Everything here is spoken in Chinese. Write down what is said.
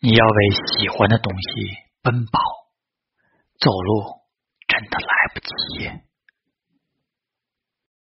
你要为喜欢的东西奔跑走路真的来不及。